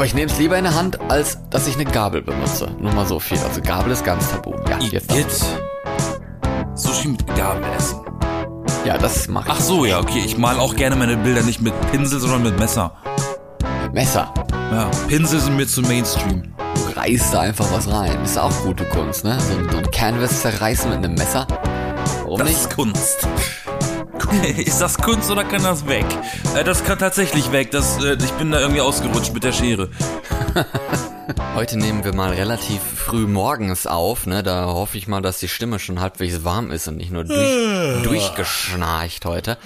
Aber ich nehme es lieber in der Hand, als dass ich eine Gabel benutze. Nur mal so viel. Also Gabel ist ganz tabu. Ja, jetzt Igitt. Sushi mit Gabel essen. Ja, das mache ich. Ach so, ja, okay. Ich mal auch gerne meine Bilder nicht mit Pinsel, sondern mit Messer. Messer. Ja, Pinsel sind mir zu Mainstream. Du reißt da einfach was rein. Ist auch gute Kunst, ne? So, ein- so ein Canvas zerreißen mit einem Messer. Warum Das nicht? ist Kunst. ist das Kunst oder kann das weg? Äh, das kann tatsächlich weg. Das, äh, ich bin da irgendwie ausgerutscht mit der Schere. Heute nehmen wir mal relativ früh morgens auf, ne? Da hoffe ich mal, dass die Stimme schon halbwegs warm ist und nicht nur durch, durchgeschnarcht heute.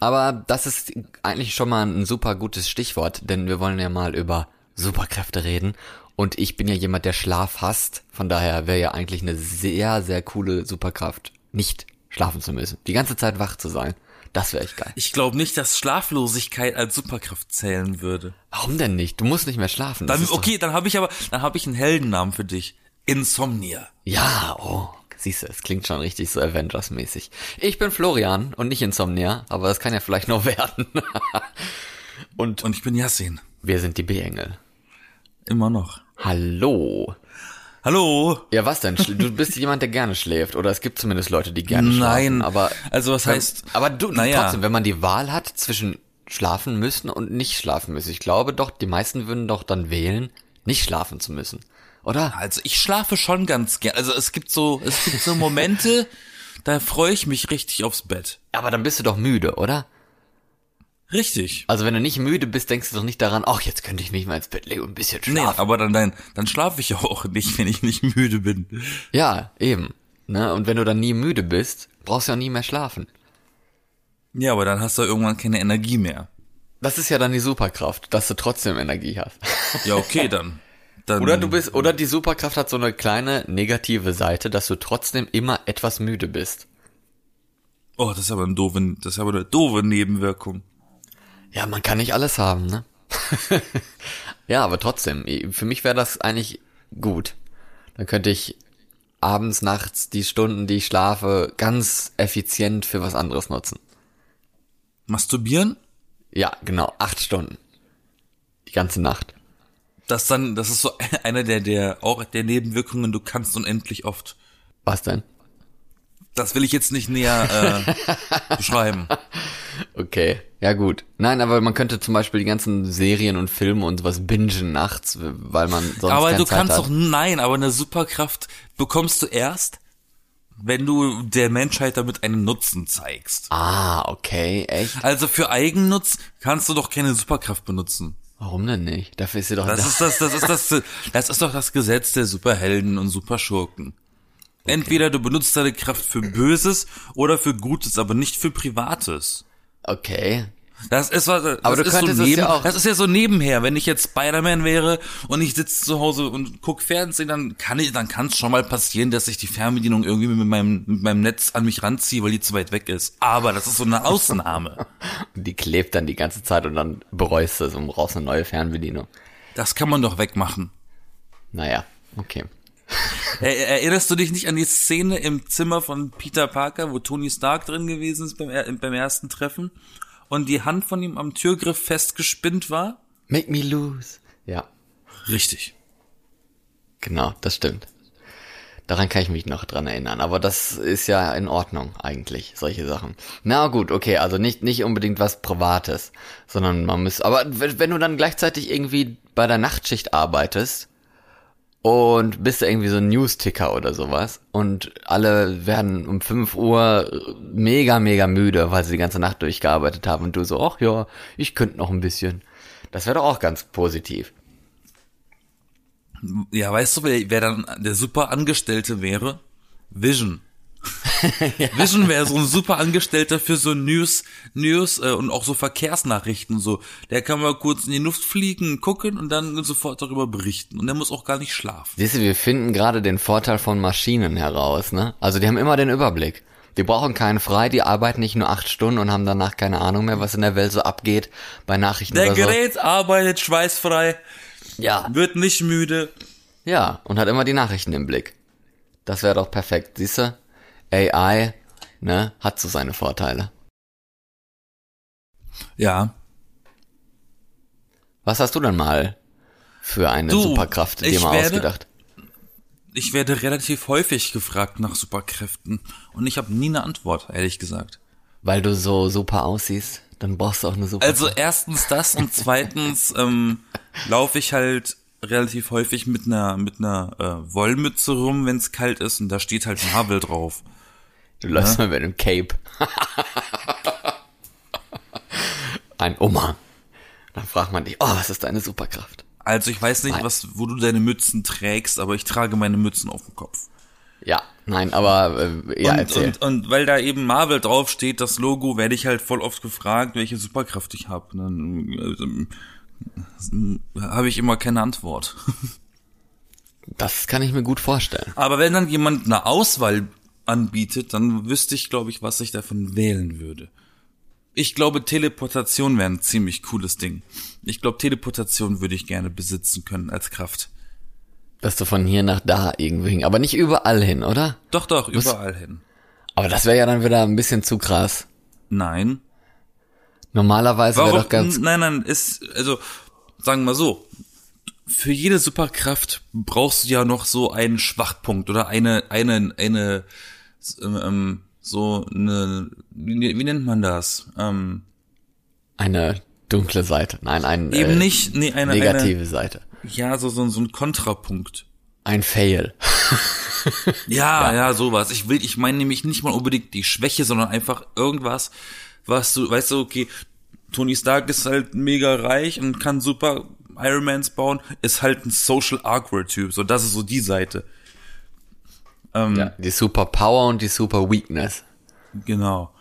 Aber das ist eigentlich schon mal ein super gutes Stichwort, denn wir wollen ja mal über Superkräfte reden. Und ich bin ja jemand, der Schlaf hasst. Von daher wäre ja eigentlich eine sehr, sehr coole Superkraft, nicht schlafen zu müssen. Die ganze Zeit wach zu sein. Das wäre echt geil. Ich glaube nicht, dass Schlaflosigkeit als Superkraft zählen würde. Warum denn nicht? Du musst nicht mehr schlafen. Dann, okay, dann habe ich aber, dann habe ich einen Heldennamen für dich. Insomnia. Ja, oh, siehst du, es klingt schon richtig so Avengers-mäßig. Ich bin Florian und nicht Insomnia, aber das kann ja vielleicht noch werden. und Und ich bin Yassin. wir sind die B-Engel. Immer noch. Hallo. Hallo. Ja, was denn? Du bist jemand, der gerne schläft. Oder es gibt zumindest Leute, die gerne Nein, schlafen. Aber, also was wenn- heißt- Aber du, Naja. trotzdem, wenn man die Wahl hat zwischen schlafen müssen und nicht schlafen müssen. Ich glaube doch, die meisten würden doch dann wählen, nicht schlafen zu müssen. Oder? Also ich schlafe schon ganz gern. Also es gibt so, es gibt so Momente, da freue ich mich richtig aufs Bett. Aber dann bist du doch müde, oder? Richtig. Also wenn du nicht müde bist, denkst du doch nicht daran, ach, jetzt könnte ich mich mal ins Bett legen und ein bisschen Nee, schlafen. aber dann, dann, dann schlafe ich auch nicht, wenn ich nicht müde bin. Ja, eben. Ne? Und wenn du dann nie müde bist, brauchst du ja nie mehr schlafen. Ja, aber dann hast du irgendwann keine Energie mehr. Das ist ja dann die Superkraft, dass du trotzdem Energie hast. Ja, okay, dann. dann Oder du bist, oder die Superkraft hat so eine kleine negative Seite, dass du trotzdem immer etwas müde bist. Oh, das ist aber ein doofe, das ist aber eine doofe Nebenwirkung. Ja, man kann nicht alles haben, ne? ja, aber trotzdem, für mich wäre das eigentlich gut. Dann könnte ich abends, nachts die Stunden, die ich schlafe, ganz effizient für was anderes nutzen. Masturbieren? Ja, genau, acht Stunden. Die ganze Nacht. Das dann, das ist so einer der, der, auch der Nebenwirkungen, du kannst unendlich oft. Was denn? Das will ich jetzt nicht näher äh, beschreiben. Okay, ja gut. Nein, aber man könnte zum Beispiel die ganzen Serien und Filme und sowas bingen nachts, weil man sonst aber keine du Zeit kannst hat. doch, nein, aber eine Superkraft bekommst du erst, wenn du der Menschheit damit einen Nutzen zeigst. Ah, okay, echt? Also für Eigennutz kannst du doch keine Superkraft benutzen. Warum denn nicht? Dafür ist sie doch Das da. ist das, das ist das, das ist doch das Gesetz der Superhelden und Superschurken. Entweder du benutzt deine Kraft für Böses oder für Gutes, aber nicht für Privates. Okay. Das ist was, das Aber du ist könntest so neben, ja auch- das ist ja so nebenher. Wenn ich jetzt Spider-Man wäre und ich sitze zu Hause und guck Fernsehen, dann kann ich, dann kann es schon mal passieren, dass ich die Fernbedienung irgendwie mit meinem, mit meinem Netz an mich ranziehe, weil die zu weit weg ist. Aber das ist so eine Ausnahme. Die klebt dann die ganze Zeit und dann bereust du es und brauchst eine neue Fernbedienung. Das kann man doch wegmachen. Naja, okay. Er, erinnerst du dich nicht an die Szene im Zimmer von Peter Parker, wo Tony Stark drin gewesen ist beim, beim ersten Treffen und die Hand von ihm am Türgriff festgespinnt war? Make me lose. Ja, Richtig. genau, das stimmt. Daran kann ich mich noch dran erinnern, aber das ist ja in Ordnung eigentlich, solche Sachen. Na gut, okay, also nicht, nicht unbedingt was Privates, sondern man muss, aber wenn du dann gleichzeitig irgendwie bei der Nachtschicht arbeitest und bist du irgendwie so ein News-Ticker oder sowas und alle werden um 5 Uhr mega, mega müde, weil sie die ganze Nacht durchgearbeitet haben und du so, ach ja, ich könnte noch ein bisschen. Das wäre doch auch ganz positiv. Ja, weißt du, wer, wer dann der super Angestellte wäre? Vision. Vision wäre so ein super Angestellter für so News, News äh, und auch so Verkehrsnachrichten so. Der kann mal kurz in die Luft fliegen, gucken und dann sofort darüber berichten. Und der muss auch gar nicht schlafen. Siehst du, wir finden gerade den Vorteil von Maschinen heraus, ne? Also die haben immer den Überblick. Die brauchen keinen frei, die arbeiten nicht nur acht Stunden und haben danach keine Ahnung mehr, was in der Welt so abgeht bei Nachrichten Der oder so. Gerät arbeitet schweißfrei, Ja, wird nicht müde. ja, und hat immer die Nachrichten im Blick. Das wäre doch perfekt, siehst du? AI, ne, hat so seine Vorteile. Ja. Was hast du denn mal für eine Du, Superkraft dir mal werde- ausgedacht? Ich werde relativ häufig gefragt nach Superkräften und ich habe nie eine Antwort, ehrlich gesagt. Weil du so super aussiehst, dann brauchst du auch eine Superkraft. Also erstens das und zweitens ähm, laufe ich halt relativ häufig mit einer mit einer äh, Wollmütze rum, wenn es kalt ist und da steht halt Marvel drauf. Du läufst mal mit einem Cape. Ein Umhang. Dann fragt man dich, oh, was ist deine Superkraft? Also ich weiß nicht, Nein. was wo du deine Mützen trägst, aber ich trage meine Mützen auf dem Kopf. Ja, nein, aber äh, ja, und, erzähl. und, und weil da eben Marvel draufsteht, das Logo, werde ich halt voll oft gefragt, welche Superkraft ich habe. Dann äh, habe ich immer keine Antwort. das kann ich mir gut vorstellen. Aber wenn dann jemand eine Auswahl anbietet, dann wüsste ich, glaube ich, was ich davon wählen würde. Ich glaube, Teleportation wäre ein ziemlich cooles Ding. Ich glaube, Teleportation würde ich gerne besitzen können als Kraft. Dass du von hier nach da irgendwo hin, aber nicht überall hin, oder? Doch, doch, überall hin. Aber das wäre ja dann wieder ein bisschen zu krass. Nein. Normalerweise wäre doch ganz, Nein, nein, ist, also, sagen wir mal so. Für jede Superkraft brauchst du ja noch so einen Schwachpunkt oder eine, eine, eine, ähm, so eine, wie, wie nennt man das? Ähm, eine dunkle Seite. Nein, ein eben äh, nicht, nee, eine, negative Seite. eine, ja, so, so, so ein Kontrapunkt. Ein Fail. Ja, ja, sowas. Ich will, ich meine nämlich nicht mal unbedingt die Schwäche, sondern einfach irgendwas, was du, weißt du, okay, Tony Stark ist halt mega reich und kann super Ironmans bauen, ist halt ein Social Awkward Typ. So, das ist so die Seite. Ähm, Ja, die Super Power und die Super Weakness. Genau.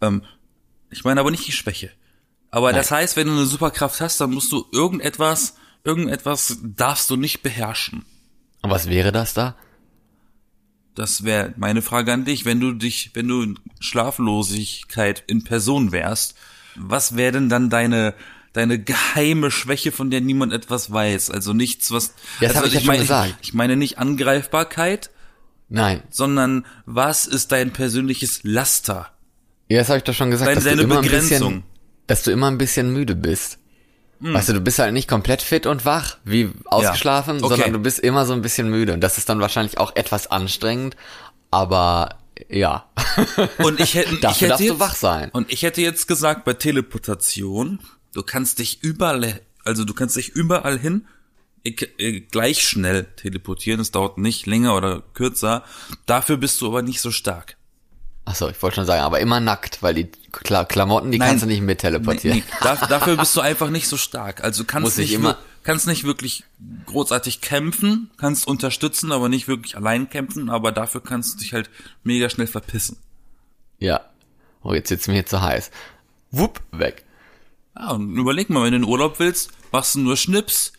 Ähm, ich meine aber nicht die Schwäche. Aber das heißt, wenn du eine Superkraft hast, dann musst du irgendetwas, irgendetwas darfst du nicht beherrschen. Und was wäre das da? Das wäre meine Frage an dich, wenn du dich, wenn du in Schlaflosigkeit in Person wärst, was wäre denn dann deine deine geheime Schwäche, von der niemand etwas weiß? Also nichts, was Ja, das also ich ja schon meine, gesagt. Ich meine nicht Angreifbarkeit, Nein. sondern was ist dein persönliches Laster? Ja, das habe ich doch schon gesagt, Deine, dass, du deine immer ein Begrenzung. bisschen, dass du immer ein bisschen müde bist. Weißt du, du bist halt nicht komplett fit und wach, wie ausgeschlafen, Okay. sondern du bist immer so ein bisschen müde. Und das ist dann wahrscheinlich auch etwas anstrengend, aber ja. Und ich hätte, ich hätte darfst jetzt, du wach sein. Und ich hätte jetzt gesagt, bei Teleportation, du kannst dich überall, also du kannst dich überall hin ich, gleich schnell teleportieren. Es dauert nicht länger oder kürzer. Dafür bist du aber nicht so stark. Achso, ich wollte schon sagen, aber immer nackt, weil die Kla Klamotten, die Nein. kannst du nicht mit teleportieren. Nee, da, dafür bist du einfach nicht so stark. Also kannst nicht, immer- kannst nicht wirklich großartig kämpfen, kannst unterstützen, aber nicht wirklich allein kämpfen, aber dafür kannst du dich halt mega schnell verpissen. Ja. Oh, jetzt sitzt mir hier zu heiß. Wupp, weg. Ja, und überleg mal, wenn du in Urlaub willst, machst du nur Schnips,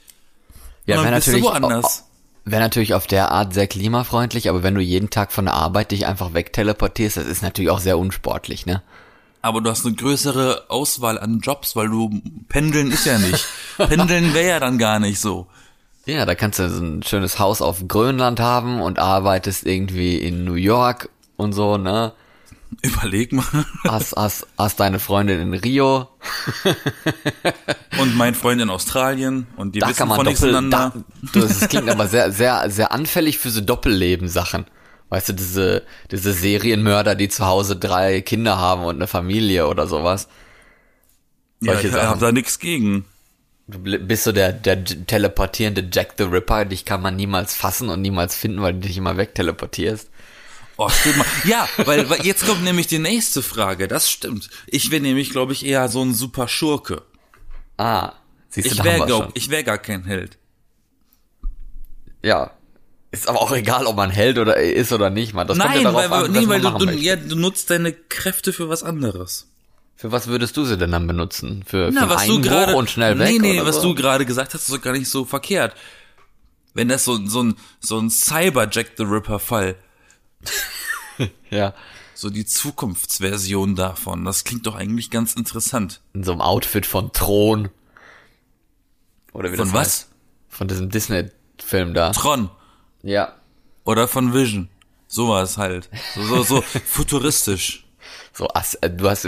Ja, Und wäre dann bist du natürlich, woanders. wäre natürlich auf der Art sehr klimafreundlich, aber wenn du jeden Tag von der Arbeit dich einfach wegteleportierst, das ist natürlich auch sehr unsportlich, ne? aber du hast eine größere Auswahl an Jobs, weil du pendeln ist ja nicht. pendeln wäre ja dann gar nicht so. Ja, da kannst du so ein schönes Haus auf Grönland haben und arbeitest irgendwie in New York und so, ne? Überleg mal. Hast, hast, hast deine Freundin in Rio. Und mein Freund in Australien und die Da wissen kann man von doppel, da, das, klingt aber sehr, sehr, sehr anfällig für so Doppelleben-Sachen. Weißt du, diese, diese Serienmörder, die zu Hause drei Kinder haben und eine Familie oder sowas. Ja, solche ich Sachen. habe da nichts gegen. Du bist so der, der teleportierende Jack the Ripper, dich kann man niemals fassen und niemals finden, weil du dich immer wegteleportierst. Oh, stimmt mal. Ja, weil, weil jetzt kommt nämlich die nächste Frage. Das stimmt. Ich wäre nämlich, glaube ich, eher so ein super Schurke. Ah, siehst du, Ich wäre, schon. ich wäre gar kein Held. Ja. Ist aber auch egal, ob man Held oder ist oder nicht, man. Das kommt Nein, ja darauf weil, an, nee, weil du, du, ja, du nutzt deine Kräfte für was anderes. Für was würdest du sie denn dann benutzen? Für, Na, für was du einen gerade Bruch und schnell weg? Nee, nee, was so? du gerade gesagt hast, ist doch gar nicht so verkehrt. Wenn das so, so ein so ein Cyber Jack the Ripper Fall, Ja. so die Zukunftsversion davon, das klingt doch eigentlich ganz interessant. In so einem Outfit von Thron. Oder wie Von das was? heißt. Von diesem Disney-Film da. Tron Ja. oder von Vision. Sowas halt. So so, so futuristisch. So, äh, du hast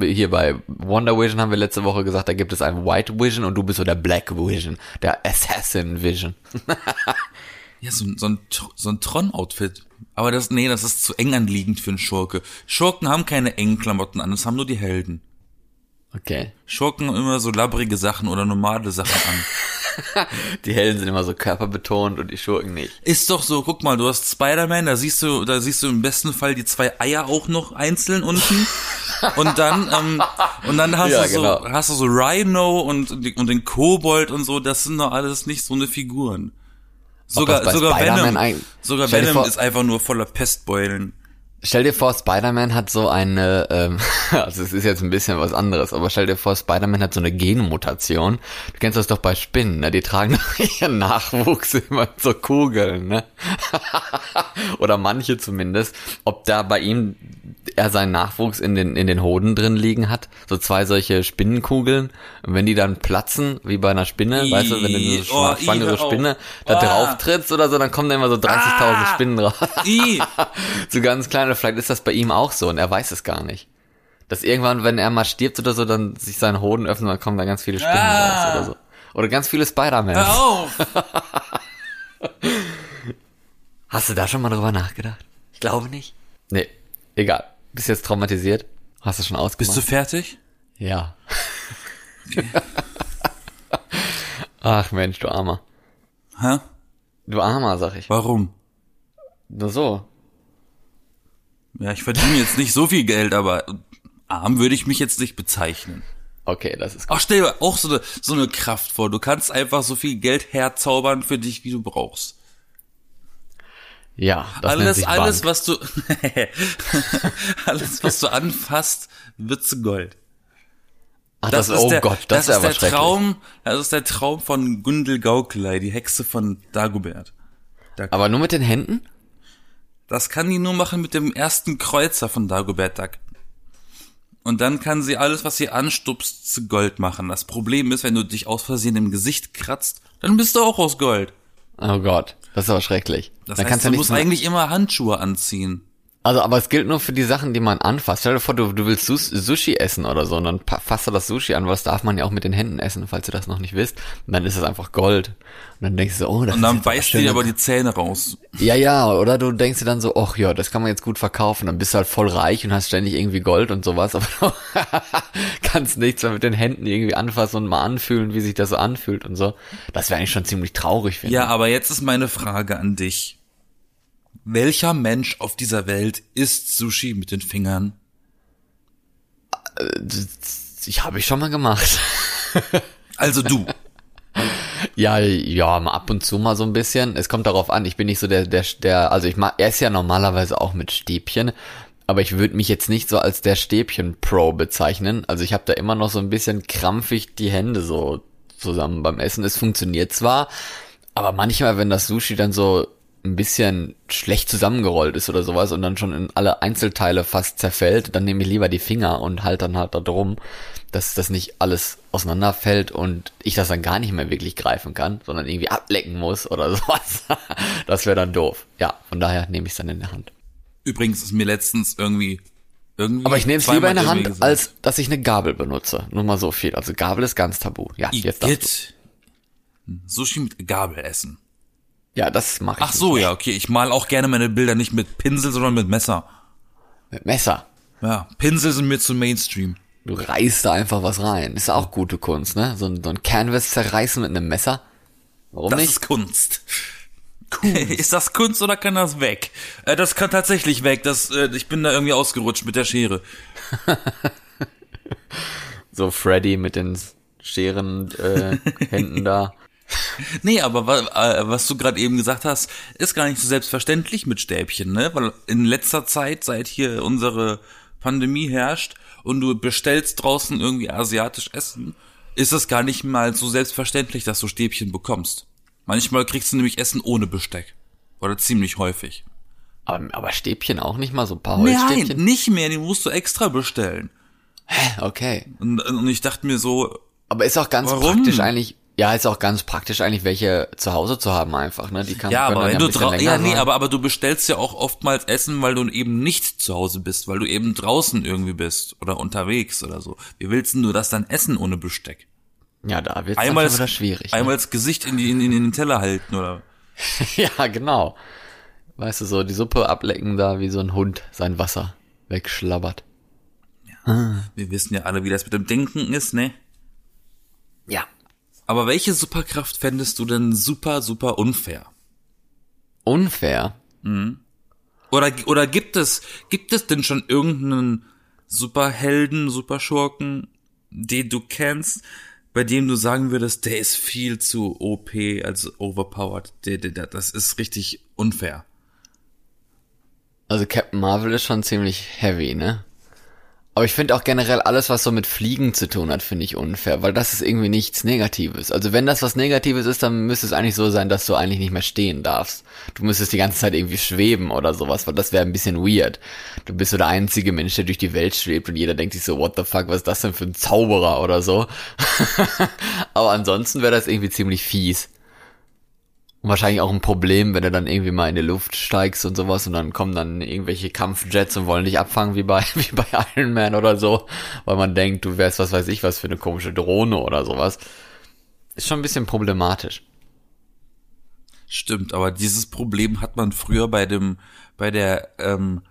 hier bei Wonder Vision haben wir letzte Woche gesagt, da gibt es ein White Vision und du bist so der Black Vision, der Assassin Vision. Ja, so, ein- so ein, so ein Tron-Outfit. Aber das, nee, das ist zu eng anliegend für einen Schurke. Schurken haben keine engen Klamotten an, das haben nur die Helden. Okay. Schurken haben immer so labbrige Sachen oder normale Sachen an. Die Helden sind immer so körperbetont und die Schurken nicht. Ist doch so, guck mal, du hast Spider-Man, da siehst du, da siehst du im besten Fall die zwei Eier auch noch einzeln unten. Und dann, ähm, und dann hast Ja, du so, genau. hast du so Rhino und, und den Kobold und so, das sind doch alles nicht so eine Figuren. Sogar, sogar Venom, sogar Venom ist einfach nur voller Pestbeulen. Stell dir vor, Spider-Man hat so eine, ähm, also es ist jetzt ein bisschen was anderes, aber stell dir vor, Spider-Man hat so eine Genmutation. Du kennst das doch bei Spinnen, ne? Die tragen doch ihren Nachwuchs immer so Kugeln, ne? Oder manche zumindest. Ob da bei ihm er seinen Nachwuchs in den, in den Hoden drin liegen hat. So zwei solche Spinnenkugeln. Und wenn die dann platzen, wie bei einer Spinne, Ih, weißt du, wenn du eine oh, schwa- ih, schwangere hör auf. Spinne da Ah. drauf trittst oder so, dann kommen da immer so 30.000 Ah. Spinnen raus. I, so ganz kleine, vielleicht ist das bei ihm auch so und er weiß es gar nicht. Dass irgendwann, wenn er mal stirbt oder so, dann sich sein Hoden öffnet und dann kommen da ganz viele Spinnen Ah. raus oder so. Oder ganz viele hör Spider-Mans. auf! Hast du da schon mal drüber nachgedacht? Ich glaube nicht. Nee, egal. Bist jetzt traumatisiert? Hast du schon ausgemacht? Bist du fertig? Ja. Ach Mensch, du Armer. Hä? Du Armer, sag ich. Warum? Nur so. Ja, ich verdiene jetzt nicht so viel Geld, aber arm würde ich mich jetzt nicht bezeichnen. Okay, das ist gut. Ach, stell dir auch so eine, so eine Kraft vor. Du kannst einfach so viel Geld herzaubern für dich, wie du brauchst. Ja, das alles, alles, was du, alles, was du anfasst, wird zu Gold. Ach, das, oh Gott, das, das ist ist der. Traum, das ist der Traum von Gundel Gaukelei, die Hexe von Dagobert. Aber nur mit den Händen? Das kann die nur machen mit dem ersten Kreuzer von Dagobert Duck. Und dann kann sie alles, was sie anstupst, zu Gold machen. Das Problem ist, wenn du dich aus Versehen im Gesicht kratzt, dann bist du auch aus Gold. Oh Gott, das ist aber schrecklich. Das Dann heißt, kannst du du musst eigentlich immer Handschuhe anziehen. Also, aber es gilt nur für die Sachen, die man anfasst. Stell dir vor, du, du willst Sus Sushi essen oder so und dann fasst du das Sushi an, weil das darf man ja auch mit den Händen essen, falls du das noch nicht wisst. Und dann ist es einfach Gold. Und dann denkst du so, oh, das Und ist dann beißt dir aber die Zähne raus. Ja, ja, oder du denkst dir dann so, ach ja, das kann man jetzt gut verkaufen. Dann bist du halt voll reich und hast ständig irgendwie Gold und sowas, aber du kannst nichts mehr mit den Händen irgendwie anfassen und mal anfühlen, wie sich das so anfühlt und so. Das wäre eigentlich schon ziemlich traurig, finde Ja, aber jetzt ist meine Frage an dich. Welcher Mensch auf dieser Welt isst Sushi mit den Fingern? ich. Ich habe ich schon mal gemacht. Also du. Ja, ja, ab und zu mal so ein bisschen. Es kommt darauf an, ich bin nicht so der, der, der, also ich mag, er ist ja normalerweise auch mit Stäbchen, aber ich würde mich jetzt nicht so als der Stäbchen-Pro bezeichnen. Also ich habe da immer noch so ein bisschen krampfig die Hände so zusammen beim Essen. Es funktioniert zwar, aber manchmal, wenn das Sushi dann so ein bisschen schlecht zusammengerollt ist oder sowas und dann schon in alle Einzelteile fast zerfällt, dann nehme ich lieber die Finger und halt dann halt da drum, dass das nicht alles auseinanderfällt und ich das dann gar nicht mehr wirklich greifen kann, sondern irgendwie ablecken muss oder sowas. Das wäre dann doof. Ja, von daher nehme ich es dann in der Hand. Übrigens ist mir letztens irgendwie, irgendwie. Aber ich nehme es lieber in der Hand, gesagt, als dass ich eine Gabel benutze. Nur mal so viel. Also Gabel ist ganz tabu. Ja, jetzt darfst du. Igitt. Sushi mit Gabel essen. Ja, das mache ich Ach so, ja, okay. Ich mal auch gerne meine Bilder nicht mit Pinsel, sondern mit Messer. mit Messer. Ja, Pinsel sind mir zu Mainstream. Du reißt da einfach was rein. Ist auch gute Kunst, ne? So ein, so ein Canvas zerreißen mit einem Messer. Warum Das nicht? ist Kunst. ist das Kunst oder kann das weg? Äh, das kann tatsächlich weg. Das, äh, ich bin da irgendwie ausgerutscht mit der Schere. So Freddy mit den Scheren äh, Händen da. Nee, aber wa äh, was du gerade eben gesagt hast, ist gar nicht so selbstverständlich mit Stäbchen, ne? Weil in letzter Zeit, seit hier unsere Pandemie herrscht und du bestellst draußen irgendwie asiatisch Essen, ist es gar nicht mal so selbstverständlich, dass du Stäbchen bekommst. Manchmal kriegst du nämlich Essen ohne Besteck. Oder ziemlich häufig. Aber, aber Stäbchen auch nicht mal, so ein paar Nein, Holzstäbchen? nicht mehr, die musst du extra bestellen. Hä? Okay. Und, und ich dachte mir so, Aber ist auch ganz Warum? praktisch eigentlich, Ja, ist auch ganz praktisch eigentlich, welche zu Hause zu haben einfach, ne? Die kann Ja, aber wenn ein du bisschen drau- länger ja, nee, aber aber du bestellst ja auch oftmals Essen, weil du eben nicht zu Hause bist, weil du eben draußen irgendwie bist oder unterwegs oder so. Wie willst denn du das dann essen ohne Besteck? Ja, da wird's Einmal wieder schwierig. einmal das Gesicht in, die, in, in den Teller halten oder Ne? Ja, genau. Weißt du, so die Suppe ablecken da, wie so ein Hund sein Wasser wegschlabbert. wir wissen ja alle, wie das mit dem Denken ist, ne? Ja. Aber welche Superkraft fändest du denn super, super unfair? Unfair. Oder, oder gibt es, gibt es denn schon irgendeinen Superhelden, Superschurken, den du kennst, bei dem du sagen würdest, der ist viel zu OP, also overpowered, der, der, der, das ist richtig unfair. Also Captain Marvel ist schon ziemlich heavy, ne? Aber ich finde auch generell alles, was so mit Fliegen zu tun hat, finde ich unfair, weil das ist irgendwie nichts Negatives. Also wenn das was Negatives ist, dann müsste es eigentlich so sein, dass du eigentlich nicht mehr stehen darfst. Du müsstest die ganze Zeit irgendwie schweben oder sowas, weil das wäre ein bisschen weird. Du bist so der einzige Mensch, der durch die Welt schwebt und jeder denkt sich so, what the fuck, was ist das denn für ein Zauberer oder so. Aber ansonsten wäre das irgendwie ziemlich fies. Und wahrscheinlich auch ein Problem, wenn du dann irgendwie mal in die Luft steigst und sowas und dann kommen dann irgendwelche Kampfjets und wollen dich abfangen wie bei, wie bei Iron Man oder so, weil man denkt, du wärst was weiß ich was für eine komische Drohne oder sowas. Ist schon ein bisschen problematisch. Stimmt, aber dieses Problem hat man früher bei dem, bei der ähm,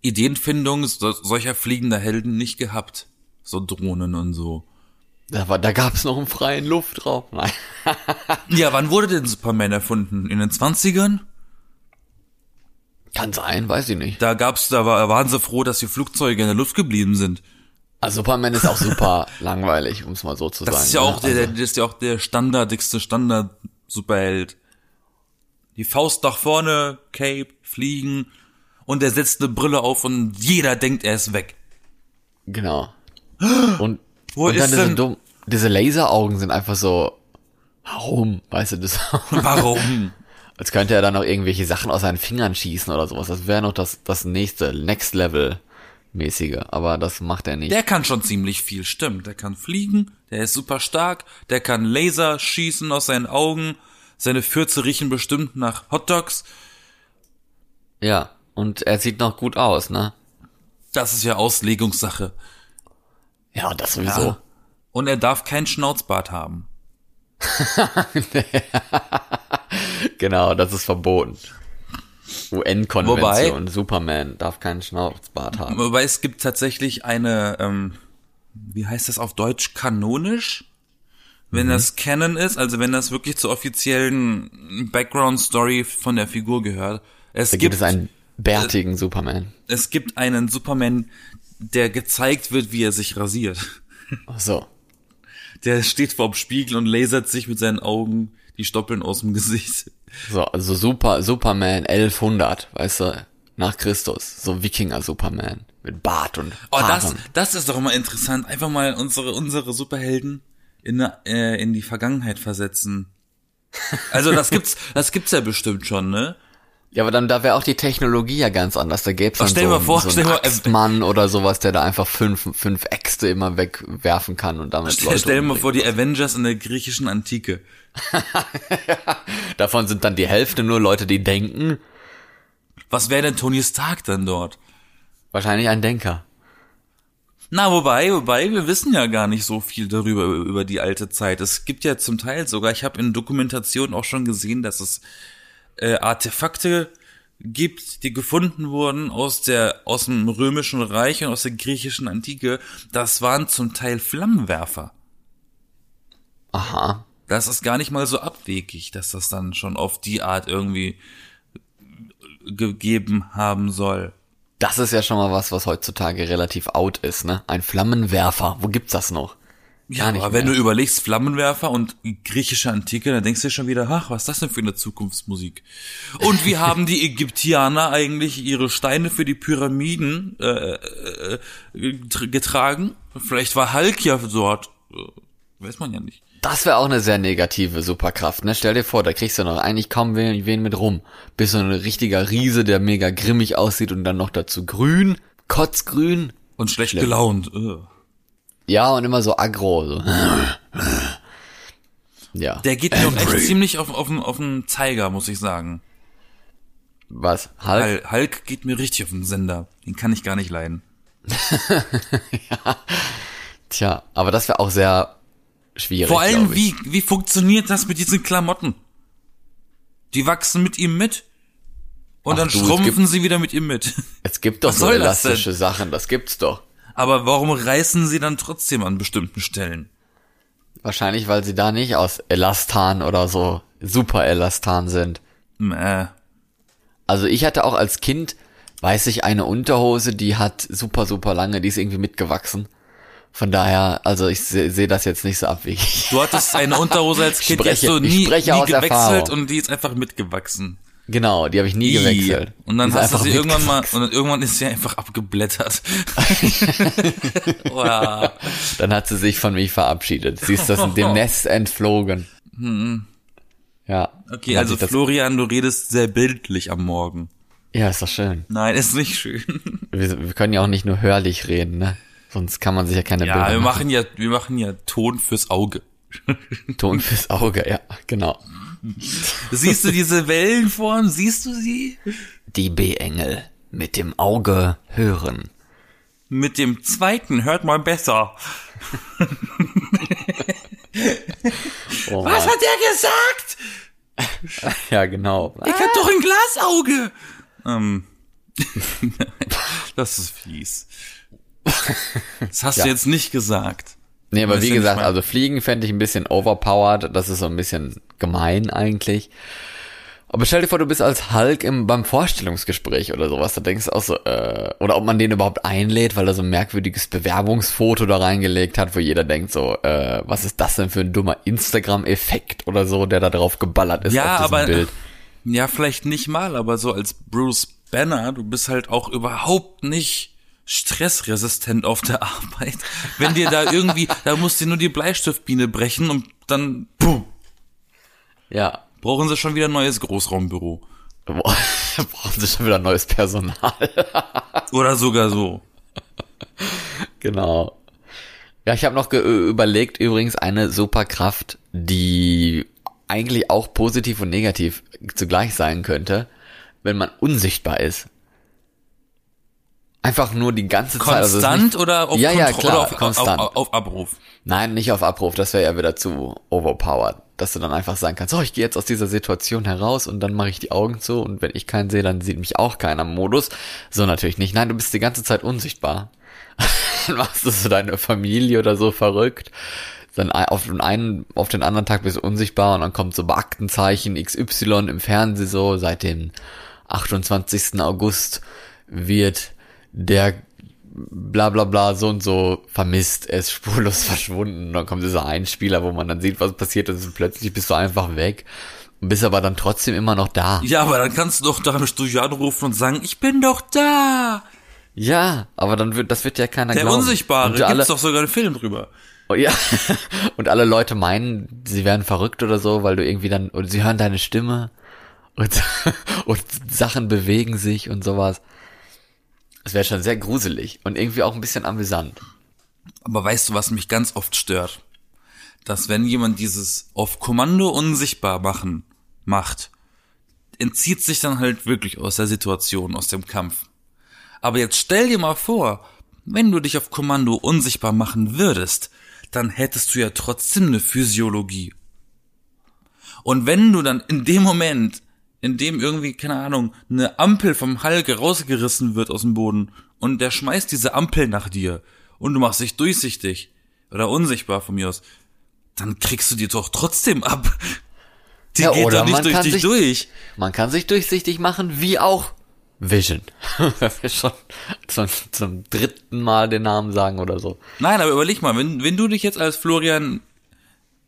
Ideenfindung so, solcher fliegender Helden nicht gehabt. So Drohnen und so. Da, war, da gab's noch einen freien Luftraum. Nein. Ja, wann wurde denn Superman erfunden? In den 20ern? Kann sein, weiß ich nicht. Da gab's, da war, waren sie froh, dass die Flugzeuge in der Luft geblieben sind. Also Superman ist auch super langweilig, um es mal so zu Das sagen. ist ja ne? auch der, also, der, das ist ja auch der standardigste Standard-Superheld. Die Faust nach vorne, Cape, fliegen und er setzt eine Brille auf und jeder denkt, er ist weg. Genau. Und, Wo und dann ist diese, denn- dumm, diese Laseraugen sind einfach so, warum? Weißt du, das, Warum? als könnte er dann noch irgendwelche Sachen aus seinen Fingern schießen oder sowas. Das wäre noch das, das nächste, Next Level mäßige. Aber das macht er nicht. Der kann schon ziemlich viel, stimmt. Der kann fliegen, der ist super stark, der kann Laser schießen aus seinen Augen, seine Fürze riechen bestimmt nach Hotdogs. ja. Und er sieht noch gut aus, ne? Das ist ja Auslegungssache. Ja, das sowieso. Und er darf kein Schnauzbart haben. Genau, das ist verboten. Wobei- UN-Konvention. Superman darf keinen Schnauzbart haben. Wobei es gibt tatsächlich eine, ähm, wie heißt das auf Deutsch, kanonisch? Wenn das Canon ist, also wenn das wirklich zur offiziellen Background-Story von der Figur gehört. Es Da gibt es einen bärtigen Superman. es gibt einen Superman, der gezeigt wird, wie er sich rasiert. Ach so. Der steht vorm Spiegel und lasert sich mit seinen Augen die Stoppeln aus dem Gesicht. So, also Super, Superman 1100, weißt du, nach Christus. So Wikinger-Superman. Mit Bart und Oh, das, das ist doch mal interessant. Einfach mal unsere, unsere Superhelden in, äh, in die Vergangenheit versetzen. Also das gibt's, das gibt's ja bestimmt schon, ne? Ja, aber dann da wäre auch die Technologie ja ganz anders. Da gäbe es dann stell so, mal einen- vor, so einen mal- äh, Axtmann oder sowas, der da einfach fünf, fünf Äxte immer wegwerfen kann und damit Stell, Leute stell dir mal vor, die Avengers in der griechischen Antike. Davon sind dann die Hälfte nur Leute, die denken. Was wäre denn Tony Stark dann dort? Wahrscheinlich ein Denker. Na, wobei, wobei, wir wissen ja gar nicht so viel darüber, über die alte Zeit. Es gibt ja zum Teil sogar, ich habe in Dokumentationen auch schon gesehen, dass es äh, Artefakte gibt, die gefunden wurden aus der, aus dem römischen Reich und aus der griechischen Antike. Das waren zum Teil Flammenwerfer. Aha. Das ist gar nicht mal so abwegig, dass das dann schon auf die Art irgendwie gegeben haben soll. Das ist ja schon mal was, was heutzutage relativ out ist, ne? Ein Flammenwerfer. Wo gibt's das noch? Ja, nicht aber wenn mehr. du überlegst, Flammenwerfer und griechische Antike, dann denkst du dir schon wieder, ach, was ist das denn für eine Zukunftsmusik? Und wie haben die Ägyptianer eigentlich ihre Steine für die Pyramiden äh, äh, getr- getragen? Vielleicht war Hulk ja dort. Äh, Weiß man ja nicht. Das wäre auch eine sehr negative Superkraft, ne? Stell dir vor, da kriegst du noch eigentlich kaum wen, wen mit rum. Bist so ein richtiger Riese, der mega grimmig aussieht und dann noch dazu grün, kotzgrün. Und schlecht Schlimm. gelaunt. Äh. Ja, und immer so aggro. So. Ja. Der geht mir auch echt ziemlich auf, auf, den- auf den Zeiger, muss ich sagen. Was? Hulk? Hulk, Hulk geht mir richtig auf den Sender. Den kann ich gar nicht leiden. Tja, aber das wäre auch sehr schwierig. Vor allem, wie, wie funktioniert das mit diesen Klamotten? Die wachsen mit ihm mit. Und Ach dann du, schrumpfen gibt- sie wieder mit ihm mit. Es gibt doch Was so elastische Sachen, das gibt's doch. Aber warum reißen sie dann trotzdem an bestimmten Stellen? Wahrscheinlich, weil sie da nicht aus Elastan oder so super Elastan sind. Mäh. Also ich hatte auch als Kind, weiß ich, eine Unterhose, die hat super, super lange, die ist irgendwie mitgewachsen. Von daher, also ich sehe seh das jetzt nicht so abwegig. Du hattest eine Unterhose als Kind, die hast spreche- du nie, spreche nie gewechselt Erfahrung. und die ist einfach mitgewachsen. Genau, die habe ich nie gewechselt. Und dann hast du sie irgendwann mal, und dann irgendwann ist sie einfach abgeblättert. wow. Dann hat sie sich von mir verabschiedet. Sie ist das dem Nest entflogen. Ja. Okay, also Florian, du redest sehr bildlich am Morgen. Ja, ist doch schön. Nein, ist nicht schön. Wir, wir können ja auch nicht nur hörlich reden, ne? Sonst kann man sich ja keine Ja, Bilder wir machen. machen ja, wir machen ja Ton fürs Auge. Ton fürs Auge, ja, genau. Siehst du diese Wellenform? Siehst du sie? Die B-Engel mit dem Auge hören. Mit dem zweiten hört man besser. Oh Was hat der gesagt? Ja, genau. Ich hab doch ein Glasauge. Ähm. das ist fies. Das hast Ja. du jetzt nicht gesagt. Nee, aber wie gesagt, also Fliegen fände ich ein bisschen overpowered. Das ist so ein bisschen gemein eigentlich. Aber stell dir vor, du bist als Hulk im, beim Vorstellungsgespräch oder sowas. Da denkst du auch so, äh, oder ob man den überhaupt einlädt, weil er so ein merkwürdiges Bewerbungsfoto da reingelegt hat, wo jeder denkt so, äh, was ist das denn für ein dummer Instagram-Effekt oder so, der da drauf geballert ist Ja, auf diesem aber Bild. ja, vielleicht nicht mal, aber so als Bruce Banner, du bist halt auch überhaupt nicht stressresistent auf der Arbeit. Wenn dir da irgendwie, da musst du nur die Bleistiftbiene brechen und dann puh, Ja. brauchen sie schon wieder ein neues Großraumbüro. Boah, brauchen sie schon wieder neues Personal. Oder sogar so. Genau. Ja, ich habe noch ge überlegt, übrigens eine Superkraft, die eigentlich auch positiv und negativ zugleich sein könnte, wenn man unsichtbar ist. Einfach nur die ganze Zeit. also Konstant nicht, oder auf, Ja, ja, klar, oder auf, konstant. Auf, auf Abruf? Nein, nicht auf Abruf, das wäre ja wieder zu overpowered. Dass du dann einfach sagen kannst, oh, ich gehe jetzt aus dieser Situation heraus und dann mache ich die Augen zu und wenn ich keinen sehe, dann sieht mich auch keiner im Modus. So natürlich nicht. Nein, du bist die ganze Zeit unsichtbar. dann machst du so deine Familie oder so verrückt. Dann auf den einen, auf den anderen Tag bist du unsichtbar und dann kommt so Aktenzeichen XY im Fernsehen so, seit dem 28. August wird der bla bla bla so und so vermisst, er ist spurlos verschwunden. Und dann kommt dieser Einspieler, wo man dann sieht, was passiert ist und plötzlich bist du einfach weg und bist aber dann trotzdem immer noch da. Ja, aber dann kannst du doch da im Studio anrufen und sagen, ich bin doch da. Ja, aber dann wird, das wird ja keiner Der glauben. Unsichtbare, und gibt's doch sogar einen Film drüber. oh, ja, und alle Leute meinen, sie wären verrückt oder so, weil du irgendwie dann, oder sie hören deine Stimme und, und Sachen bewegen sich und sowas. Es wäre schon sehr gruselig und irgendwie auch ein bisschen amüsant. Aber weißt du, was mich ganz oft stört? Dass wenn jemand dieses auf Kommando unsichtbar machen macht, entzieht sich dann halt wirklich aus der Situation, aus dem Kampf. Aber jetzt stell dir mal vor, wenn du dich auf Kommando unsichtbar machen würdest, dann hättest du ja trotzdem eine Physiologie. Und wenn du dann in dem Moment, in dem irgendwie, keine Ahnung, eine Ampel vom Hulk rausgerissen wird aus dem Boden und der schmeißt diese Ampel nach dir und du machst dich durchsichtig oder unsichtbar von mir aus, dann kriegst du die doch trotzdem ab. Die Ja, geht oder doch nicht durch dich sich- durch. Man kann sich durchsichtig machen, wie auch Vision. Ist schon zum, zum dritten Mal den Namen sagen oder so. Nein, aber überleg mal, wenn, wenn du dich jetzt als Florian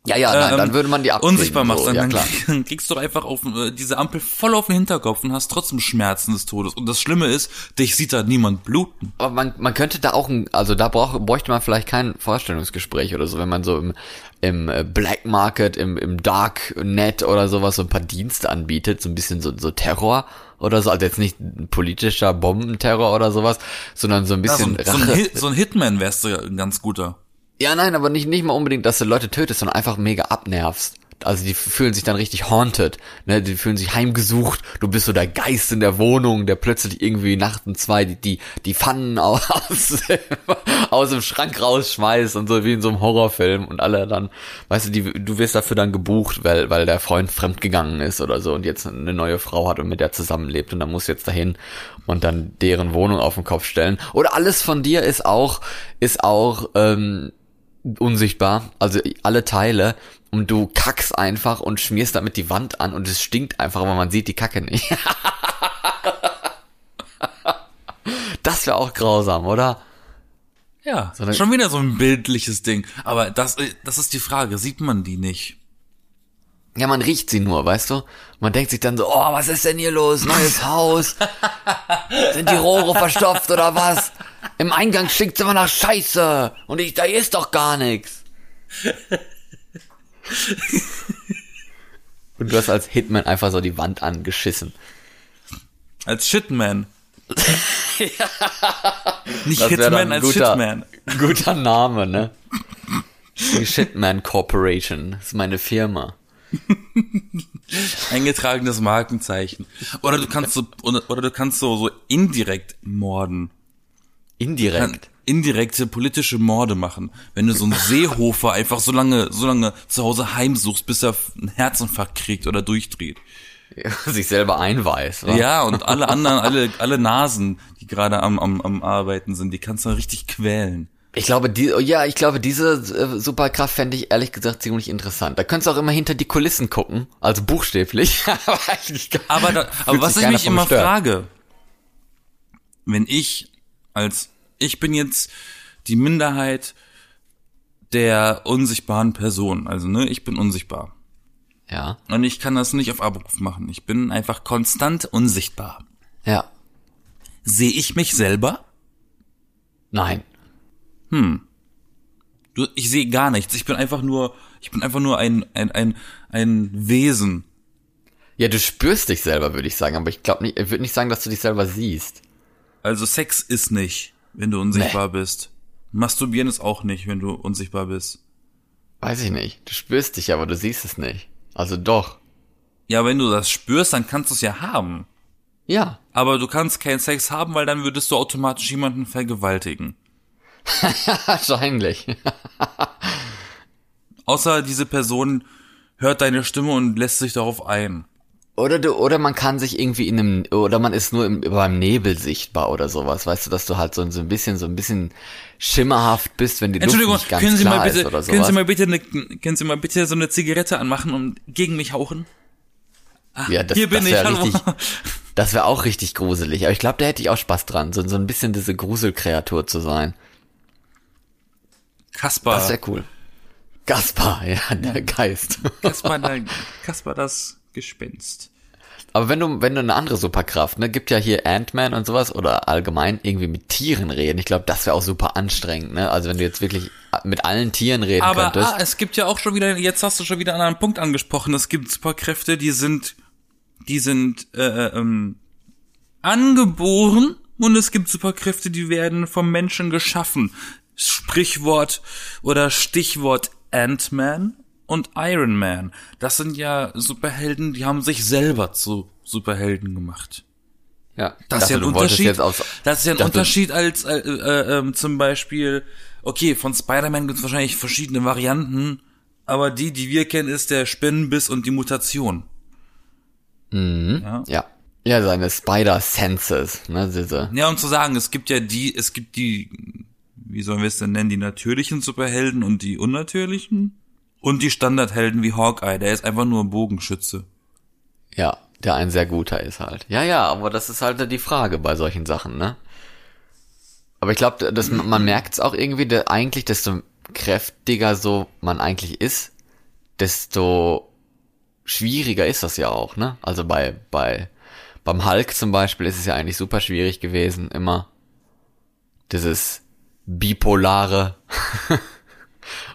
Ja, ja, nein, ähm, dann würde man die abkriegen, unsichtbar machst, so, dann, ja, dann klar. krieg- kriegst du doch einfach auf äh, diese Ampel voll auf den Hinterkopf und hast trotzdem Schmerzen des Todes. Und das Schlimme ist, dich sieht da niemand bluten. Aber man, man könnte da auch, ein, also da brauch, bräuchte man vielleicht kein Vorstellungsgespräch oder so, wenn man so im, im äh, Black Market, im, im Dark Net oder sowas so ein paar Dienste anbietet, so ein bisschen so, so Terror oder so, also jetzt nicht politischer Bombenterror oder sowas, sondern so ein Ja, so, bisschen ein- so, ein. Hit, so ein Hitman wärst du ja ein ganz guter. Ja, nein, aber nicht, nicht mal unbedingt, dass du Leute tötest, sondern einfach mega abnervst. also die fühlen sich dann richtig haunted, ne, die fühlen sich heimgesucht, du bist so der Geist in der Wohnung, der plötzlich irgendwie nachts um zwei die, die, die Pfannen aus, aus dem Schrank rausschmeißt und so wie in so einem Horrorfilm und alle dann, weißt du, die, du wirst dafür dann gebucht, weil, weil der Freund fremdgegangen ist oder so und jetzt eine neue Frau hat und mit der zusammenlebt und dann muss jetzt dahin und dann deren Wohnung auf den Kopf stellen. Oder alles von dir ist auch, ist auch, ähm, unsichtbar, also alle Teile und du kackst einfach und schmierst damit die Wand an und es stinkt einfach, aber man sieht die Kacke nicht. das wäre auch grausam, oder? Ja, so, schon wieder so ein bildliches Ding. Aber das, das ist die Frage, sieht man die nicht? Ja, man riecht sie nur, weißt du? Man denkt sich dann so, oh, was ist denn hier los? Neues Haus? Sind die Rohre verstopft oder was? Im Eingang stinkt's immer nach Scheiße. Und ich, da ist doch gar nichts. Und du hast als Hitman einfach so die Wand angeschissen. Als Shitman. ja. Nicht Hitman als guter, Shitman. Guter Name, ne? Die Shitman Corporation. Das ist meine Firma. Eingetragenes Markenzeichen. Oder du kannst so, oder, oder du kannst so, so indirekt morden. Indirekt? indirekte politische Morde machen. Wenn du so einen Seehofer einfach so lange, so lange zu Hause heimsuchst, bis er einen Herzinfarkt kriegt oder durchdreht. Ja, sich selber einweist. Wa? Ja, und alle anderen, alle, alle Nasen, die gerade am, am, am Arbeiten sind, die kannst du richtig quälen. Ich glaube, die, ja, ich glaube, diese äh, Superkraft fände ich ehrlich gesagt ziemlich interessant. Da könntest du auch immer hinter die Kulissen gucken, also buchstäblich. aber aber was ich mich immer stört. frage, wenn ich als, ich bin jetzt die Minderheit der unsichtbaren Person, also ne, ich bin unsichtbar. Ja. Und ich kann das nicht auf Abruf machen. Ich bin einfach konstant unsichtbar. Ja. Sehe ich mich selber? Nein hm, du, ich sehe gar nichts. Ich bin einfach nur, ich bin einfach nur ein, ein, ein, ein Wesen. Ja, du spürst dich selber, würde ich sagen, aber ich glaube nicht, ich würde nicht sagen, dass du dich selber siehst. Also Sex ist nicht, wenn du unsichtbar nee. bist. Masturbieren ist auch nicht, wenn du unsichtbar bist. Weiß ich nicht. Du spürst dich, aber du siehst es nicht. Also doch. Ja, wenn du das spürst, dann kannst du es ja haben. Ja. Aber du kannst keinen Sex haben, weil dann würdest du automatisch jemanden vergewaltigen. Wahrscheinlich. Außer diese Person hört deine Stimme und lässt sich darauf ein. Oder du, oder man kann sich irgendwie in einem, oder man ist nur im, beim Nebel sichtbar oder sowas, weißt du, dass du halt so, so ein bisschen, so ein bisschen schimmerhaft bist, wenn die Luft nicht ganz können Sie klar mal bitte, ist oder sowas. Können Sie mal bitte, eine, können Sie mal bitte so eine Zigarette anmachen und gegen mich hauchen? Ach, ja, das, hier bin das ich, richtig, das wäre auch richtig gruselig, aber ich glaube, da hätte ich auch Spaß dran, so, so ein bisschen diese Gruselkreatur zu sein. Kaspar. Das ist sehr cool. Kaspar, ja, der Geist. Kaspar, der, Kaspar das Gespenst. Aber wenn du, wenn du eine andere Superkraft, ne, gibt ja hier Ant-Man und sowas oder allgemein irgendwie mit Tieren reden. Ich glaube, das wäre auch super anstrengend, ne? Also wenn du jetzt wirklich mit allen Tieren reden Aber, könntest. Ah, es gibt ja auch schon wieder, jetzt hast du schon wieder an einen Punkt angesprochen. Es gibt Superkräfte, die sind, die sind äh, äh ähm, angeboren und es gibt Superkräfte, die werden vom Menschen geschaffen. Sprichwort oder Stichwort Ant-Man und Iron Man. Das sind ja Superhelden, die haben sich selber zu Superhelden gemacht. Ja, das ist ja ein Unterschied. das ist ja ein Unterschied als äh, äh, äh, zum Beispiel, okay, von Spider-Man gibt es wahrscheinlich verschiedene Varianten, aber die, die wir kennen, ist der Spinnenbiss und die Mutation. Mhm. Ja. ja. Ja, seine Spider-Senses, ne, diese. Ja, um zu sagen, es gibt ja die, es gibt die wie sollen wir es denn nennen, die natürlichen Superhelden und die unnatürlichen? Und die Standardhelden wie Hawkeye, der ist einfach nur ein Bogenschütze. Ja, der ein sehr guter ist halt. Ja, ja, aber das ist halt die Frage bei solchen Sachen, ne? Aber ich glaube, dass man merkt es auch irgendwie, dass eigentlich desto kräftiger so man eigentlich ist, desto schwieriger ist das ja auch, ne? Also bei bei beim Hulk zum Beispiel ist es ja eigentlich super schwierig gewesen, immer dieses bipolare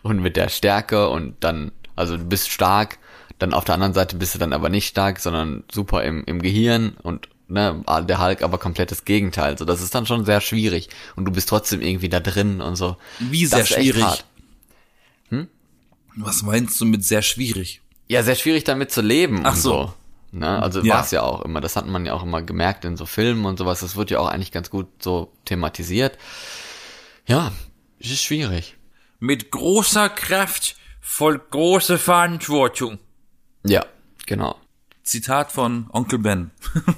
und mit der Stärke und dann, also du bist stark, dann auf der anderen Seite bist du dann aber nicht stark, sondern super im, im Gehirn und ne, der Hulk aber komplettes Gegenteil. So, das ist dann schon sehr schwierig und du bist trotzdem irgendwie da drin und so. Wie sehr schwierig? Hm? Was meinst du mit sehr schwierig? Ja, sehr schwierig damit zu leben. Ach so. so. Ne? Also Ja. war es ja auch immer. Das hat man ja auch immer gemerkt in so Filmen und sowas. Das wird ja auch eigentlich ganz gut so thematisiert. Ja, es ist schwierig. Mit großer Kraft folgt große Verantwortung. Ja, genau. Zitat von Onkel Ben.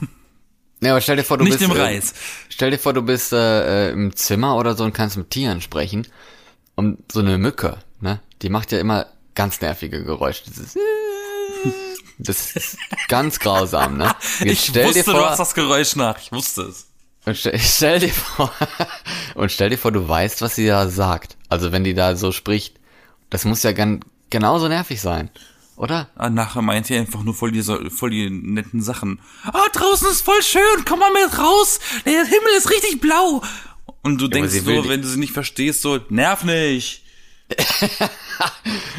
Ja, aber stell dir vor, du Nicht bist im Reis. Stell dir vor, du bist äh, äh, im Zimmer oder so und kannst mit Tieren sprechen. Und so eine Mücke, ne? Die macht ja immer ganz nervige Geräusche. Das ist, das ist ganz grausam, ne? Jetzt Ich stell wusste, dir du vor, hast das Geräusch nach. Ich wusste es. Und stell, stell dir vor, und stell dir vor, du weißt, was sie da sagt. Also wenn die da so spricht, das muss ja gan, genauso nervig sein, oder? Ah, nachher meinte er einfach nur voll die, voll die netten Sachen. Ah, draußen ist voll schön, komm mal mit raus. Der Himmel ist richtig blau. Und du denkst sie will so, wenn du sie nicht verstehst, so, nerv nicht.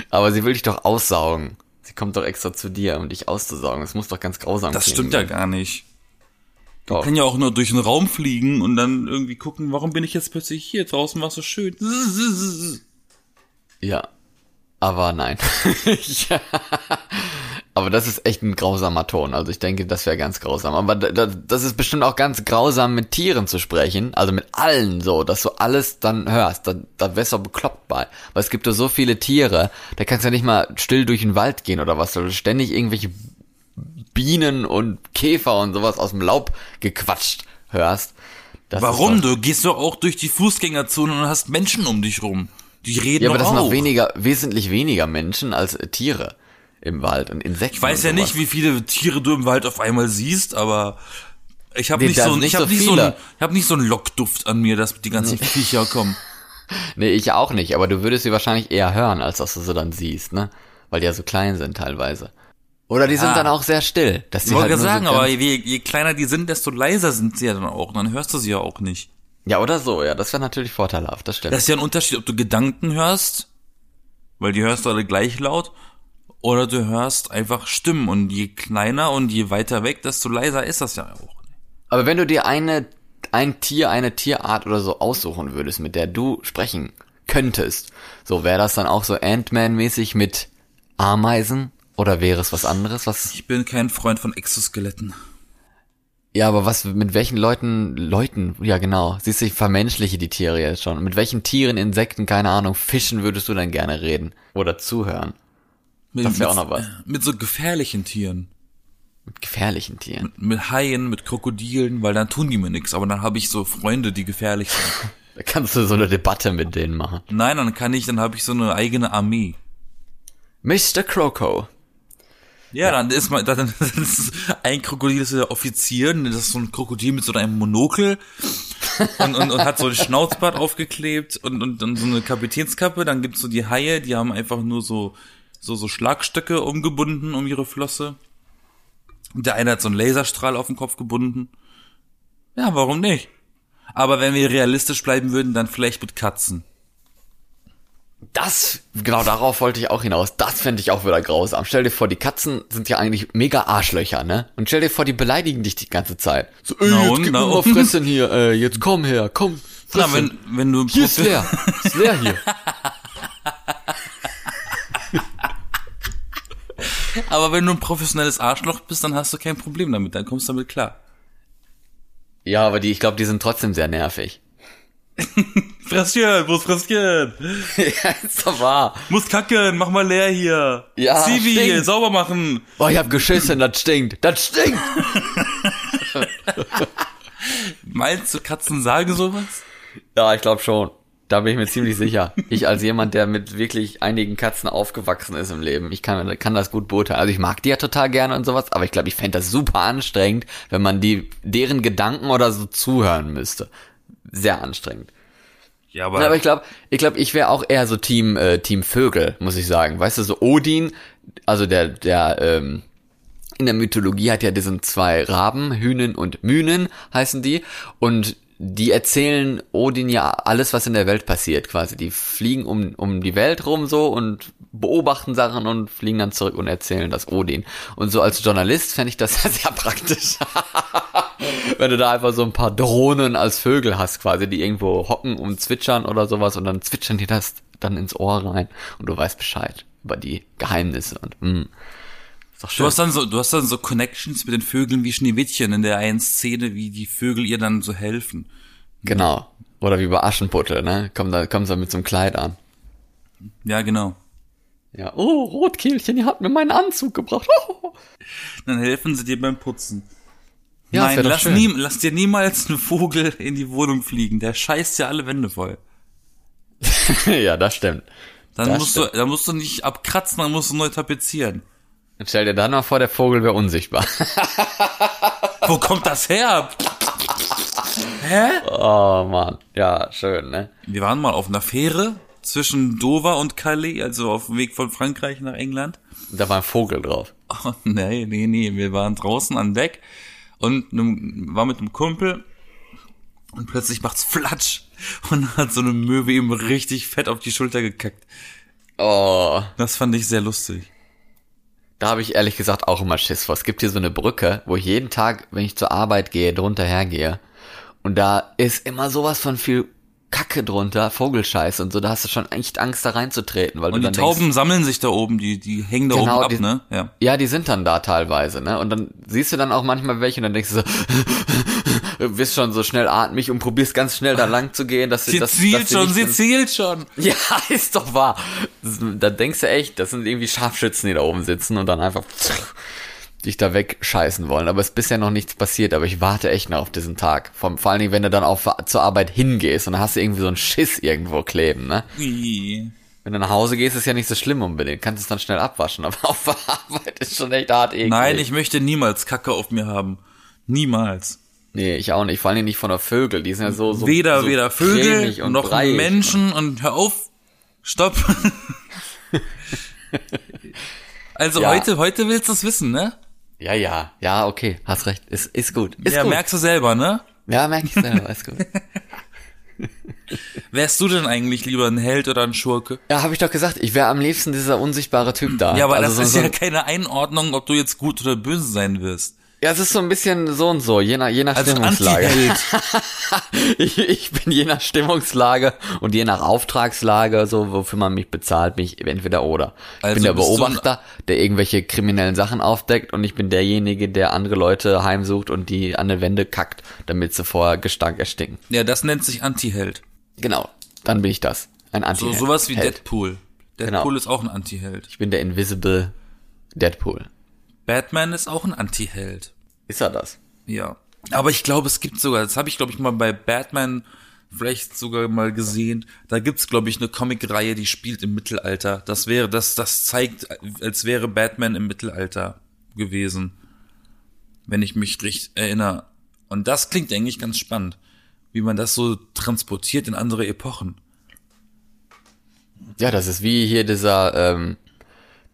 Aber sie will dich doch aussaugen. Sie kommt doch extra zu dir, um dich auszusaugen. Das muss doch ganz grausam Das klingen. stimmt ja gar nicht. Doch. Kann ja auch nur durch den Raum fliegen und dann irgendwie gucken, warum bin ich jetzt plötzlich hier? Draußen war so schön. Ja. Aber nein. ja. Aber das ist echt ein grausamer Ton. Also ich denke, das wäre ganz grausam. Aber da, da, das ist bestimmt auch ganz grausam, mit Tieren zu sprechen. Also mit allen so, dass du alles dann hörst. Da, da wärst du auch bekloppt bei. Weil es gibt ja so viele Tiere, da kannst du ja nicht mal still durch den Wald gehen oder was. du ständig irgendwelche Bienen und Käfer und sowas aus dem Laub gequatscht hörst. Das Warum? Du gehst doch auch durch die Fußgängerzone und hast Menschen um dich rum. Die reden Ja, aber das sind auch. noch weniger, wesentlich weniger Menschen als Tiere im Wald und Insekten. Ich weiß ja sowas. nicht, wie viele Tiere du im Wald auf einmal siehst, aber ich habe Nee, nicht so nicht ich habe so nicht so ein, viele. ich habe nicht so einen Lockduft an mir, dass die ganzen Viecher kommen. Nee, ich auch nicht, aber du würdest sie wahrscheinlich eher hören, als dass du sie dann siehst, ne? Weil die ja so klein sind teilweise. Oder die sind Ja. dann auch sehr still. Dass Ich die wollte halt sagen, so aber je, je kleiner die sind, desto leiser sind sie ja dann auch. Dann hörst du sie ja auch nicht. Ja, oder so, ja, das wäre natürlich vorteilhaft, das stimmt. Das ist ja ein Unterschied, ob du Gedanken hörst, weil die hörst du alle gleich laut, oder du hörst einfach Stimmen. Und je kleiner und je weiter weg, desto leiser ist das ja auch. aber wenn du dir eine, ein Tier, eine Tierart oder so aussuchen würdest, mit der du sprechen könntest, so wäre das dann auch so Ant-Man-mäßig mit Ameisen? Oder wäre es was anderes, was Ich bin kein Freund von Exoskeletten. Ja, aber was, mit welchen Leuten, Leuten, ja genau, siehst du, ich vermenschliche die Tiere jetzt schon. Mit welchen Tieren, Insekten, keine Ahnung, Fischen würdest du dann gerne reden? Oder zuhören? Mit, Das wär auch mit- noch was. Mit so gefährlichen Tieren. Mit gefährlichen Tieren. Mit Haien, mit Krokodilen, weil dann tun die mir nichts. Aber dann habe ich so Freunde, die gefährlich sind. Da kannst du so eine Debatte mit denen machen. Nein, dann kann ich, dann habe ich so eine eigene Armee. Mr. Croco. Ja, dann ist mal, dann ist ein Krokodil ist der Offizier, das ist so ein Krokodil mit so einem Monokel und, und, und hat so ein Schnauzbart aufgeklebt und, und, und so eine Kapitänskappe. Dann gibt's so die Haie, die haben einfach nur so, so, so Schlagstöcke umgebunden um ihre Flosse. Und der eine hat so einen Laserstrahl auf den Kopf gebunden. Ja, warum nicht? Aber wenn wir realistisch bleiben würden, dann vielleicht mit Katzen. Das, genau darauf wollte ich auch hinaus. Das fände ich auch wieder grausam. Stell dir vor, die Katzen sind ja eigentlich mega Arschlöcher, ne? Und stell dir vor, die beleidigen dich die ganze Zeit. So, ey, Na jetzt und, gib mir mal? Fressen hier, äh, jetzt komm her, komm. Na, wenn, wenn du hier ist leer. ist leer hier. Aber wenn du ein professionelles Arschloch bist, dann hast du kein Problem damit, dann kommst du damit klar. Ja, aber die, ich glaube, die sind trotzdem sehr nervig. Frösschen, wo ist Frösschen? ja, ist doch wahr. Muss kacken, mach mal leer hier. Ja, Zivi, stinkt. sauber machen. Oh, ich hab geschissen, das stinkt. Das stinkt. Meinst du, Katzen sagen sowas? Ja, ich glaube schon. Da bin ich mir ziemlich sicher. Ich als jemand, der mit wirklich einigen Katzen aufgewachsen ist im Leben, ich kann, kann das gut beurteilen. Also ich mag die ja total gerne und sowas, aber ich glaube, ich fände das super anstrengend, wenn man die, deren Gedanken oder so zuhören müsste. Sehr anstrengend. Ja, Ja, aber ich glaube, ich glaube, ich wäre auch eher so Team äh, Team Vögel, muss ich sagen. Weißt du, so Odin, also der der ähm, in der Mythologie hat ja diesen zwei Raben, Hühnen und Mühnen heißen die und die erzählen Odin ja alles, was in der Welt passiert, quasi. Die fliegen um, um die Welt rum so und beobachten Sachen und fliegen dann zurück und erzählen das Odin. Und so als Journalist fände ich das ja sehr praktisch. Wenn du da einfach so ein paar Drohnen als Vögel hast, quasi, die irgendwo hocken und zwitschern oder sowas und dann zwitschern die das dann ins Ohr rein und du weißt Bescheid über die Geheimnisse und. Ist doch Du hast dann so, du hast dann so Connections mit den Vögeln wie Schneewittchen in der einen Szene, wie die Vögel ihr dann so helfen. Genau. Oder wie bei Aschenputtel, ne? Kommt da, kommt da mit so einem Kleid an. Ja, genau. Ja. Oh, Rotkehlchen, ihr habt mir meinen Anzug gebracht. Oh. Dann helfen sie dir beim Putzen. Ja, Nein, lass, nie, lass dir niemals einen Vogel in die Wohnung fliegen. Der scheißt ja alle Wände voll. ja, das stimmt. Dann Das musst du, dann musst du nicht abkratzen, dann musst du neu tapezieren. Stell dir dann mal vor, der Vogel wäre unsichtbar. Wo kommt das her? Hä? oh Mann. Ja, schön, ne? Wir waren mal auf einer Fähre zwischen Dover und Calais, also auf dem Weg von Frankreich nach England. Da war ein Vogel drauf. Oh, nee, nee, nee, wir waren draußen an Deck und nem, war mit einem Kumpel und plötzlich macht's Flatsch und hat so eine Möwe ihm richtig fett auf die Schulter gekackt. Oh. Das fand ich sehr lustig. Da habe ich ehrlich gesagt auch immer Schiss vor. Es gibt hier so eine Brücke, wo ich jeden Tag, wenn ich zur Arbeit gehe, drunter hergehe. Und da ist immer sowas von viel Kacke drunter, Vogelscheiß und so. Da hast du schon echt Angst, da reinzutreten, weil Und du die dann Tauben denkst, sammeln sich da oben, die, die hängen da Genau, oben ab, die- ne? Ja. ja, die sind dann da teilweise, ne? Und dann siehst du dann auch manchmal welche und dann denkst du so, wirst schon so schnell atmig und probierst ganz schnell da lang zu gehen, dass Sie dass, zielt dass schon, sie zielt schon. Ja, ist doch wahr. Da denkst du echt, das sind irgendwie Scharfschützen, die da oben sitzen und dann einfach dich da wegscheißen wollen. Aber es ist bisher noch nichts passiert, aber ich warte echt noch auf diesen Tag. Vor, vor allen Dingen, wenn du dann auch zur Arbeit hingehst und dann hast du irgendwie so einen Schiss irgendwo kleben, ne? Ui. Wenn du nach Hause gehst, ist ja nicht so schlimm unbedingt. Kannst es dann schnell abwaschen, aber auf der Arbeit ist schon echt hart eklig. Nein, ich möchte niemals Kacke auf mir haben. Niemals. Nee, ich auch nicht. Vor allen Dingen nicht von der Vögel. Die sind ja so, so Weder, so weder Vögel und noch. Menschen und hör auf. Stopp. also Ja. heute, heute willst du es wissen, ne? Ja, ja, ja, okay, hast recht. Ist, ist gut. Ist ja, gut. merkst du selber, ne? ja, merk ich selber, ist gut. Wärst du denn eigentlich lieber ein Held oder ein Schurke? Ja, habe ich doch gesagt, ich wäre am liebsten dieser unsichtbare Typ da. Ja, aber also das so, ist so, ja keine Einordnung, ob du jetzt gut oder böse sein wirst. Ja, es ist so ein bisschen so und so, je nach, je nach Also Stimmungslage. Anti-Held. ich, ich bin je nach Stimmungslage und je nach Auftragslage, so wofür man mich bezahlt, bin ich entweder oder. Ich Also bin der Beobachter, der irgendwelche kriminellen Sachen aufdeckt und ich bin derjenige, der andere Leute heimsucht und die an der Wände kackt, damit sie vor Gestank erstinken. Ja, das nennt sich Anti-Held. Genau, dann bin ich das. Ein anti So, sowas wie Held. Deadpool. Deadpool Genau. ist auch ein Anti-Held. Ich bin der Invisible Deadpool. Batman ist auch ein Anti-Held. Ist er das? Ja. Aber ich glaube, es gibt sogar, das habe ich, glaube ich, mal bei Batman vielleicht sogar mal gesehen. Da gibt's, glaube ich, eine Comicreihe, die spielt im Mittelalter. Das wäre, das, das zeigt, als wäre Batman im Mittelalter gewesen. Wenn ich mich richtig erinnere. Und das klingt eigentlich ganz spannend. Wie man das so transportiert in andere Epochen. Ja, das ist wie hier dieser, ähm,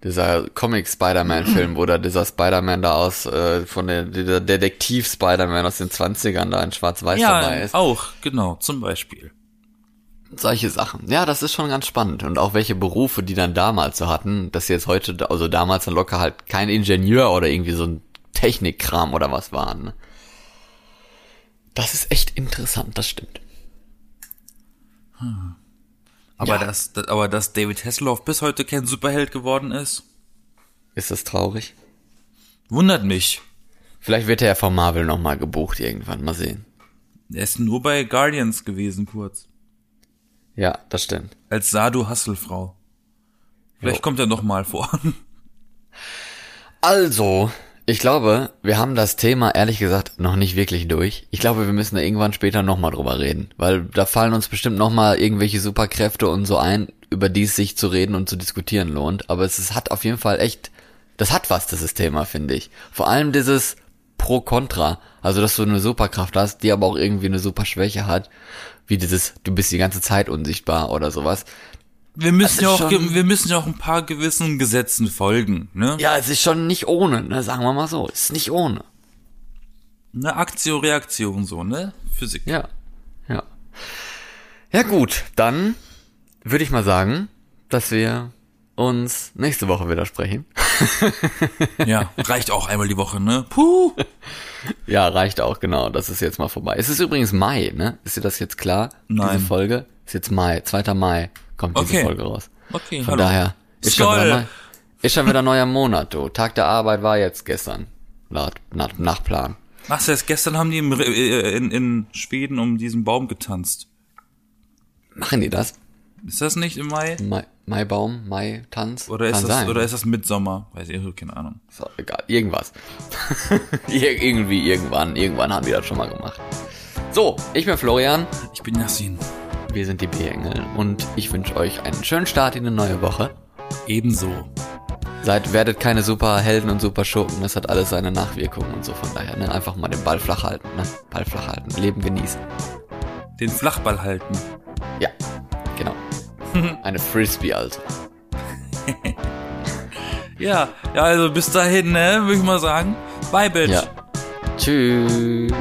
dieser Comic-Spider-Man-Film, wo da dieser Spider-Man da aus, äh, von der, dieser Detektiv-Spider-Man aus den 20ern da in Schwarz-Weiß dabei Ja, ist. auch, genau, zum Beispiel. Solche Sachen. Ja, das ist schon ganz spannend. Und auch welche Berufe die dann damals so hatten, dass sie jetzt heute, also damals dann locker halt kein Ingenieur oder irgendwie so ein Technikkram oder was waren. Ne? Das ist echt interessant, das stimmt. Aber, Ja. dass, aber dass David Hasselhoff bis heute kein Superheld geworden ist, Ist das traurig? wundert mich. Vielleicht wird er ja von Marvel nochmal gebucht irgendwann, mal sehen. Er ist nur bei Guardians gewesen kurz. Ja, das stimmt. Als Sadu Hasselfrau. Vielleicht Jo. kommt er noch mal vor. Also, ich glaube, wir haben das Thema ehrlich gesagt noch nicht wirklich durch. Ich glaube, wir müssen da irgendwann später nochmal drüber reden, weil da fallen uns bestimmt nochmal irgendwelche Superkräfte und so ein, über die es sich zu reden und zu diskutieren lohnt. Aber es ist, hat auf jeden Fall echt, das hat was, dieses Thema, finde ich. Vor allem dieses Pro-Contra. Also, dass du eine Superkraft hast, die aber auch irgendwie eine Superschwäche hat. Wie dieses, du bist die ganze Zeit unsichtbar oder sowas. Wir müssen ja ist auch, schon- wir müssen ja auch ein paar gewissen Gesetzen folgen, ne? Ja, es ist schon nicht ohne, ne? sagen wir mal so. Es ist nicht ohne. Eine Aktio, Reaktion, so, ne? Physik. Ja, ja. Ja gut, dann würde ich mal sagen, dass wir uns nächste Woche wieder sprechen. Ja, reicht auch einmal die Woche, ne? Puh. Ja, reicht auch, genau. Das ist jetzt mal vorbei. Es ist übrigens Mai, ne? Ist dir das jetzt klar? Nein. Diese Folge ist jetzt Mai, 2. Mai kommt diese Okay. Folge raus. Okay, Von hallo. daher ist schon wieder Mai. Ist schon wieder neuer Monat, du. Tag der Arbeit war jetzt gestern. Laut, nach, nach Plan. Ach, selbst gestern haben die im, äh, in, in Schweden um diesen Baum getanzt. Machen die das? Ist das nicht im Mai? Mai, Maibaum, Mai-Tanz? Oder ist Kann das, sein. oder ist das Mitsommer? Weiß ich, keine Ahnung. So, egal, irgendwas. Ir irgendwie, irgendwann, irgendwann haben die das schon mal gemacht. So, ich bin Florian, Ich bin Yassin. Wir sind die B-Engel und ich wünsche euch einen schönen Start in eine neue Woche. Ebenso. Seid, werdet keine Superhelden und Superschurken, das hat alles seine Nachwirkungen und so, von daher, ne? Einfach mal den Ball flach halten, ne? Ball flach halten, Leben genießen. Den Flachball halten. Ja, genau. Eine Frisbee also. Ja, ja, also bis dahin, ne, würde ich mal sagen. Bye, Bitch. Ja. Tschüss.